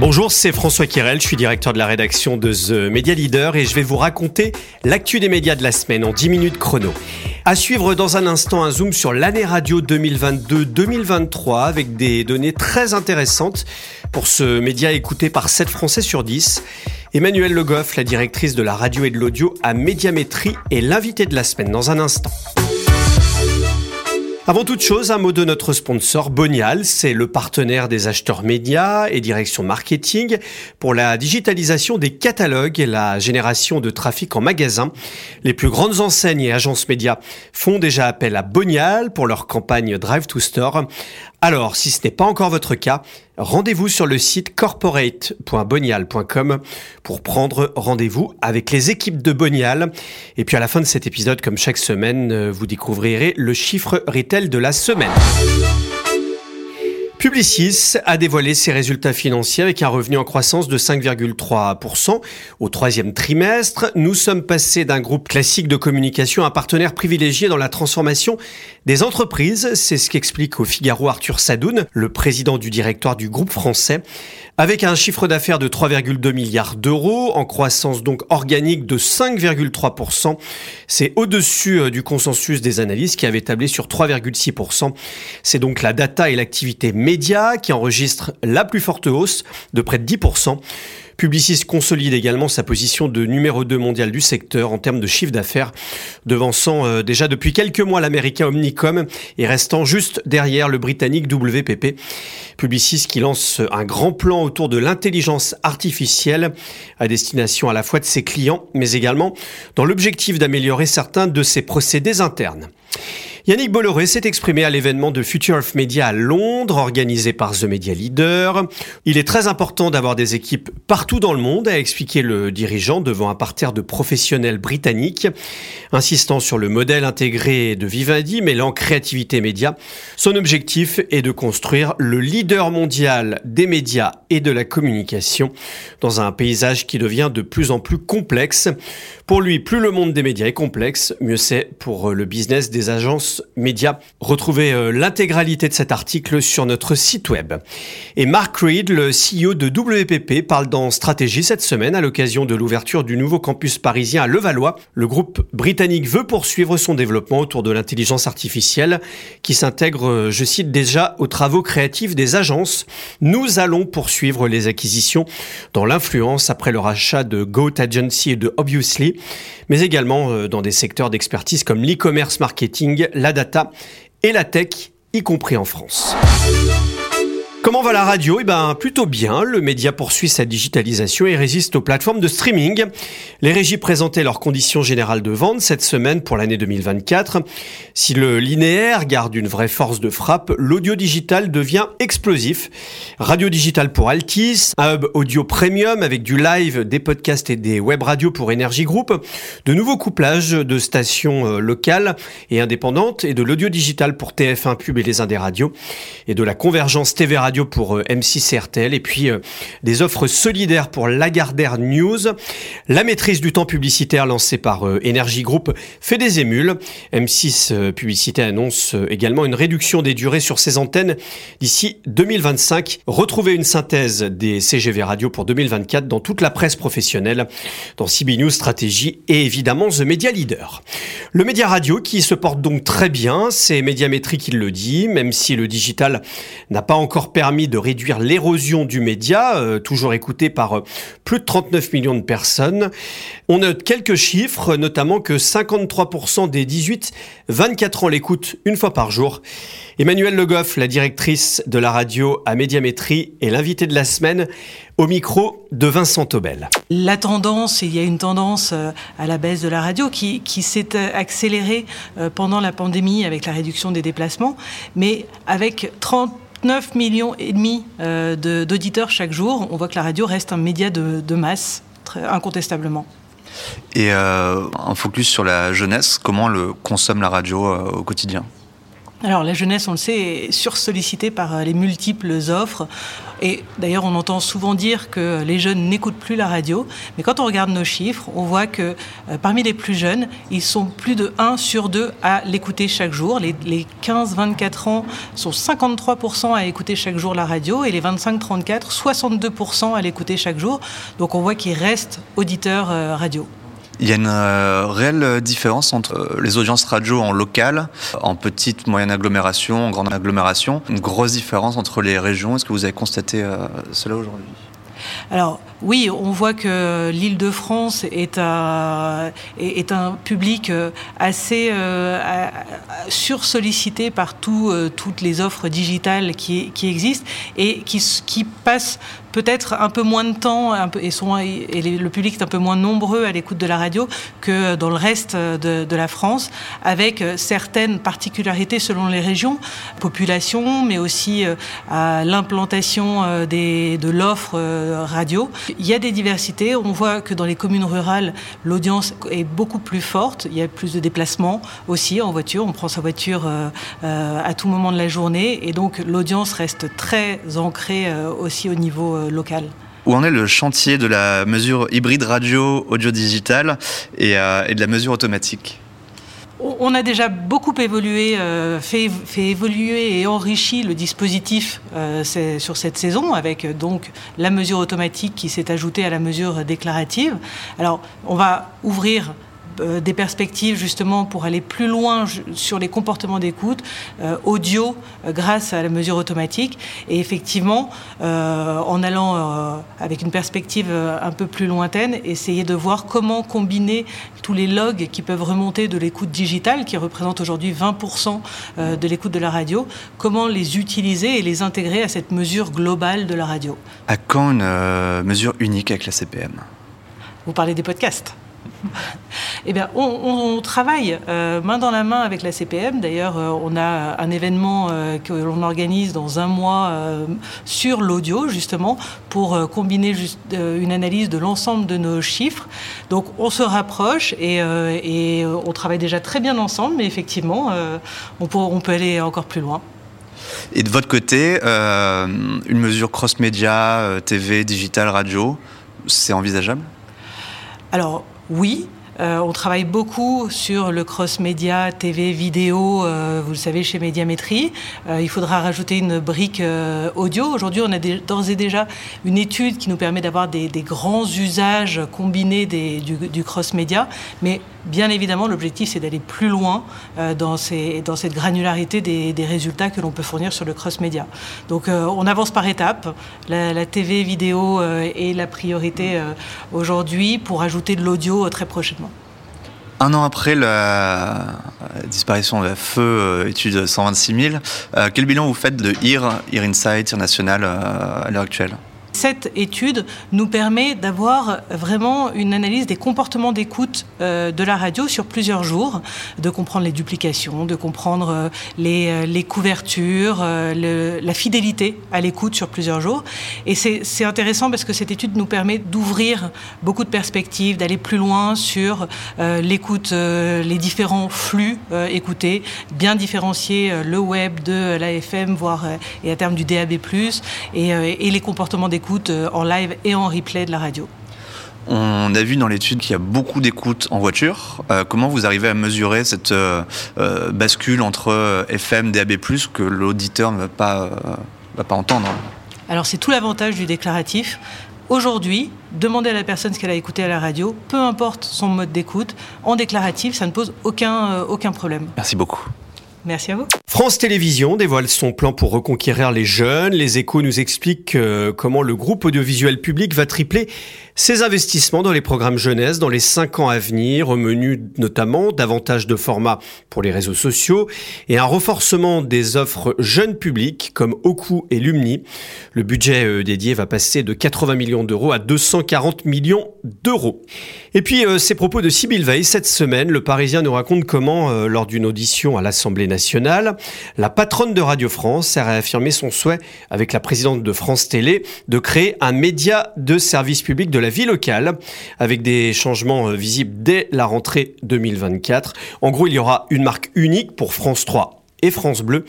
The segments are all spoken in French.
Bonjour, c'est François Kirel, je suis directeur de la rédaction de The Media Leader et je vais vous raconter l'actu des médias de la semaine en 10 minutes chrono. À suivre dans un instant un zoom sur l'année radio 2022-2023 avec des données très intéressantes pour ce média écouté par 7 Français sur 10. Emmanuel Le Goff, la directrice de la radio et de l'audio à Médiamétrie, est l'invité de la semaine dans un instant. Avant toute chose, un mot de notre sponsor Bonial. C'est le partenaire des acheteurs médias et direction marketing pour la digitalisation des catalogues et la génération de trafic en magasin. Les plus grandes enseignes et agences médias font déjà appel à Bonial pour leur campagne Drive to Store. Alors, si ce n'est pas encore votre cas, rendez-vous sur le site corporate.bonial.com pour prendre rendez-vous avec les équipes de Bonial. Et puis à la fin de cet épisode, comme chaque semaine, vous découvrirez le chiffre retail de la semaine. Publicis a dévoilé ses résultats financiers avec un revenu en croissance de 5,3% au troisième trimestre. Nous sommes passés d'un groupe classique de communication à un partenaire privilégié dans la transformation des entreprises. C'est ce qu'explique au Figaro Arthur Sadoun, le président du directoire du groupe français. Avec un chiffre d'affaires de 3,2 milliards d'euros, en croissance donc organique de 5,3%, c'est au-dessus euh, du consensus des analystes qui avait tablé sur 3,6%. C'est donc la data et l'activité média qui enregistrent la plus forte hausse de près de 10%. Publicis consolide également sa position de numéro 2 mondial du secteur en termes de chiffre d'affaires, devançant euh, déjà depuis quelques mois l'américain Omnicom et restant juste derrière le britannique WPP. Publicis qui lance un grand plan autour de l'intelligence artificielle à destination à la fois de ses clients, mais également dans l'objectif d'améliorer certains de ses procédés internes. Yannick Bolloré s'est exprimé à l'événement de Future of Media à Londres, organisé par The Media Leader. Il est très important d'avoir des équipes partout dans le monde, a expliqué le dirigeant devant un parterre de professionnels britanniques, insistant sur le modèle intégré de Vivendi mêlant créativité média. Son objectif est de construire le leader mondial des médias et de la communication dans un paysage qui devient de plus en plus complexe. Pour lui, plus le monde des médias est complexe, mieux c'est pour le business des agences médias. Retrouvez euh, l'intégralité de cet article sur notre site web. Et Mark Reed, le CEO de WPP, parle dans Stratégie cette semaine à l'occasion de l'ouverture du nouveau campus parisien à Levallois. Le groupe britannique veut poursuivre son développement autour de l'intelligence artificielle qui s'intègre, euh, je cite déjà, aux travaux créatifs des agences. Nous allons poursuivre les acquisitions dans l'influence après le rachat de Goat Agency et de Obviously, mais également euh, dans des secteurs d'expertise comme l'e-commerce marketing, la data et la tech, y compris en France. Comment va la radio? Eh ben, plutôt bien. Le média poursuit sa digitalisation et résiste aux plateformes de streaming. Les régies présentaient leurs conditions générales de vente cette semaine pour l'année 2024. Si le linéaire garde une vraie force de frappe, l'audio digital devient explosif. Radio digital pour Altis, un hub audio premium avec du live, des podcasts et des web radios pour Energy Group, de nouveaux couplages de stations euh, locales et indépendantes et de l'audio digital pour TF1 Pub et les Indes radios et de la convergence TV Radio pour euh, M6 RTL et puis euh, des offres solidaires pour Lagardère News. La maîtrise du temps publicitaire lancée par euh, Energy Group fait des émules. M6 Publicité annonce également une réduction des durées sur ses antennes d'ici 2025. Retrouvez une synthèse des CGV Radio pour 2024 dans toute la presse professionnelle, dans CB News Stratégie et évidemment The Media Leader. Le média radio qui se porte donc très bien, c'est Médiamétrie qui le dit, même si le digital n'a pas encore permis permis de réduire l'érosion du média, euh, toujours écouté par euh, plus de 39 millions de personnes. On note quelques chiffres, notamment que 53% des 18-24 ans l'écoutent une fois par jour. Emmanuel Le Goff, la directrice de la radio à Médiamétrie, est l'invité de la semaine au micro de Vincent Taubel. La tendance, il y a une tendance euh, à la baisse de la radio qui, qui s'est accélérée pendant la pandémie avec la réduction des déplacements, mais avec 30 9 millions et demi euh, d'auditeurs chaque jour. On voit que la radio reste un média de, masse, très, incontestablement. Et euh, un focus sur la jeunesse, comment le consomme la radio euh, au quotidien? Alors la jeunesse, on le sait, est sursollicitée par les multiples offres. Et d'ailleurs, on entend souvent dire que les jeunes n'écoutent plus la radio, mais quand on regarde nos chiffres, on voit que euh, parmi les plus jeunes, ils sont plus de 1 sur 2 à l'écouter chaque jour. Les, les 15-24 ans sont 53% à écouter chaque jour la radio et les 25-34, 62% à l'écouter chaque jour. Donc on voit qu'ils restent auditeurs euh, radio. Il y a une euh, réelle différence entre euh, les audiences radio en local, en petite, moyenne agglomération, en grande agglomération. Une grosse différence entre les régions. Est-ce que vous avez constaté euh, cela aujourd'hui? Alors oui, on voit que l'Île-de-France est un, public assez euh, sursollicité par tout, euh, toutes les offres digitales qui, existent et qui passent peut-être un peu moins de temps et, le public est un peu moins nombreux à l'écoute de la radio que dans le reste de, la France, avec certaines particularités selon les régions, population, mais aussi euh, à l'implantation euh, de l'offre euh, radio. Il y a des diversités. On voit que dans les communes rurales, l'audience est beaucoup plus forte. Il y a plus de déplacements aussi en voiture. On prend sa voiture à tout moment de la journée et donc l'audience reste très ancrée aussi au niveau local. Où en est le chantier de la mesure hybride radio, audio digital et, et de la mesure automatique? On a déjà beaucoup évolué, euh, fait, fait, évoluer et enrichi le dispositif euh, sur cette saison, avec euh, donc la mesure automatique qui s'est ajoutée à la mesure déclarative. Alors, on va ouvrir euh, des perspectives justement pour aller plus loin sur les comportements d'écoute euh, audio euh, grâce à la mesure automatique. Et effectivement, en allant avec une perspective un peu plus lointaine, essayer de voir comment combiner tous les logs qui peuvent remonter de l'écoute digitale, qui représente aujourd'hui 20% de l'écoute de la radio, comment les utiliser et les intégrer à cette mesure globale de la radio. À quand une mesure unique avec la CPM Vous parlez des podcasts eh bien, on, travaille euh, main dans la main avec la CPM. D'ailleurs, euh, on a un événement euh, que l'on organise dans un mois sur l'audio, justement, pour combiner une analyse de l'ensemble de nos chiffres. Donc, on se rapproche et, on travaille déjà très bien ensemble, mais effectivement, on peut, on, peut, aller encore plus loin. Et de votre côté, une mesure cross-média, TV, digital, radio, c'est envisageable? Alors, oui, euh, on travaille beaucoup sur le cross-média, TV, vidéo, euh, vous le savez, chez Médiamétrie. Euh, il faudra rajouter une brique audio. Aujourd'hui, on a d'ores et déjà une étude qui nous permet d'avoir des, grands usages combinés du cross-média. Mais bien évidemment, l'objectif, c'est d'aller plus loin euh, dans, cette granularité des, résultats que l'on peut fournir sur le cross-média. Donc, euh, on avance par étapes. La, TV, vidéo est la priorité aujourd'hui pour ajouter de l'audio très prochainement. Un an après la disparition de la feu, euh, étude 126 000, euh, quel bilan vous faites de IR, IR Insight, IR National euh, à l'heure actuelle? Cette étude nous permet d'avoir vraiment une analyse des comportements d'écoute euh, de la radio sur plusieurs jours, de comprendre les duplications, de comprendre euh, les, euh, les, couvertures, la fidélité à l'écoute sur plusieurs jours. Et c'est intéressant parce que cette étude nous permet d'ouvrir beaucoup de perspectives, d'aller plus loin sur l'écoute, les différents flux écoutés, bien différencier le web de l'AFM, voire et à terme du DAB+, et les comportements d'écoute euh, en live et en replay de la radio. On a vu dans l'étude qu'il y a beaucoup d'écoutes en voiture. Euh, comment vous arrivez à mesurer cette euh, bascule entre FM, DAB+, que l'auditeur ne va pas, euh, va pas entendre? Alors c'est tout l'avantage du déclaratif. Aujourd'hui, demander à la personne ce qu'elle a écouté à la radio, peu importe son mode d'écoute, en déclaratif, ça ne pose aucun, aucun problème. Merci beaucoup. Merci à vous. France Télévisions dévoile son plan pour reconquérir les jeunes. Les échos nous expliquent euh, comment le groupe audiovisuel public va tripler ses investissements dans les programmes jeunesse dans les cinq ans à venir, au menu notamment davantage de formats pour les réseaux sociaux et un renforcement des offres jeunes publics comme Oku et Lumni. Le budget euh, dédié va passer de 80 millions d'euros à 240 millions d'euros. Et puis euh, ces propos de Sybille Veil cette semaine, le Parisien nous raconte comment, lors d'une audition à l'Assemblée nationale, la patronne de Radio France a réaffirmé son souhait avec la présidente de France Télé de créer un média de service public de la vie locale avec des changements visibles dès la rentrée 2024. En gros, il y aura une marque unique pour France 3 et France Bleu.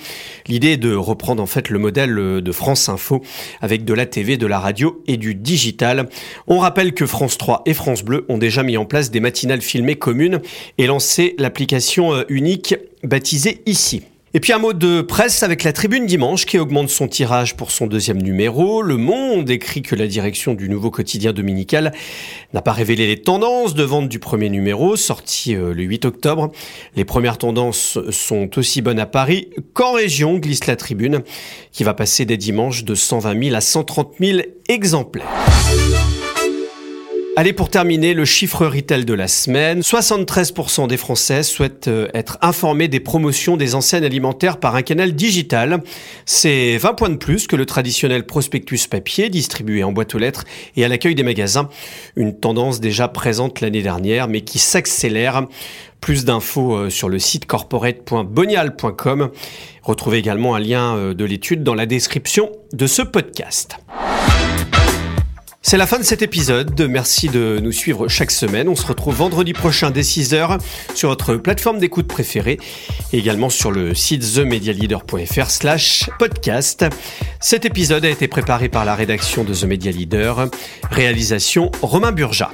L'idée est de reprendre en fait le modèle de France Info avec de la TV, de la radio et du digital. On rappelle que France 3 et France Bleu ont déjà mis en place des matinales filmées communes et lancé l'application euh, unique baptisée ici. Et puis un mot de presse avec la Tribune Dimanche qui augmente son tirage pour son deuxième numéro. Le Monde écrit que la direction du nouveau quotidien dominical n'a pas révélé les tendances de vente du premier numéro, sorti euh, le 8 octobre. Les premières tendances sont aussi bonnes à Paris qu'en région, glisse la Tribune, qui va passer dès dimanche de 120 000 à 130 000 exemplaires. Allez, pour terminer, le chiffre retail de la semaine. 73% des Français souhaitent euh, être informés des promotions des enseignes alimentaires par un canal digital. C'est 20 points de plus que le traditionnel prospectus papier distribué en boîte aux lettres et à l'accueil des magasins. Une tendance déjà présente l'année dernière, mais qui s'accélère. Plus d'infos euh, sur le site corporate.bonial.com. Retrouvez également un lien euh, de l'étude dans la description de ce podcast. C'est la fin de cet épisode. Merci de nous suivre chaque semaine. On se retrouve vendredi prochain dès 6h sur votre plateforme d'écoute préférée et également sur le site themedialeader.fr slash podcast. Cet épisode a été préparé par la rédaction de The Media Leader. Réalisation Romain Burja.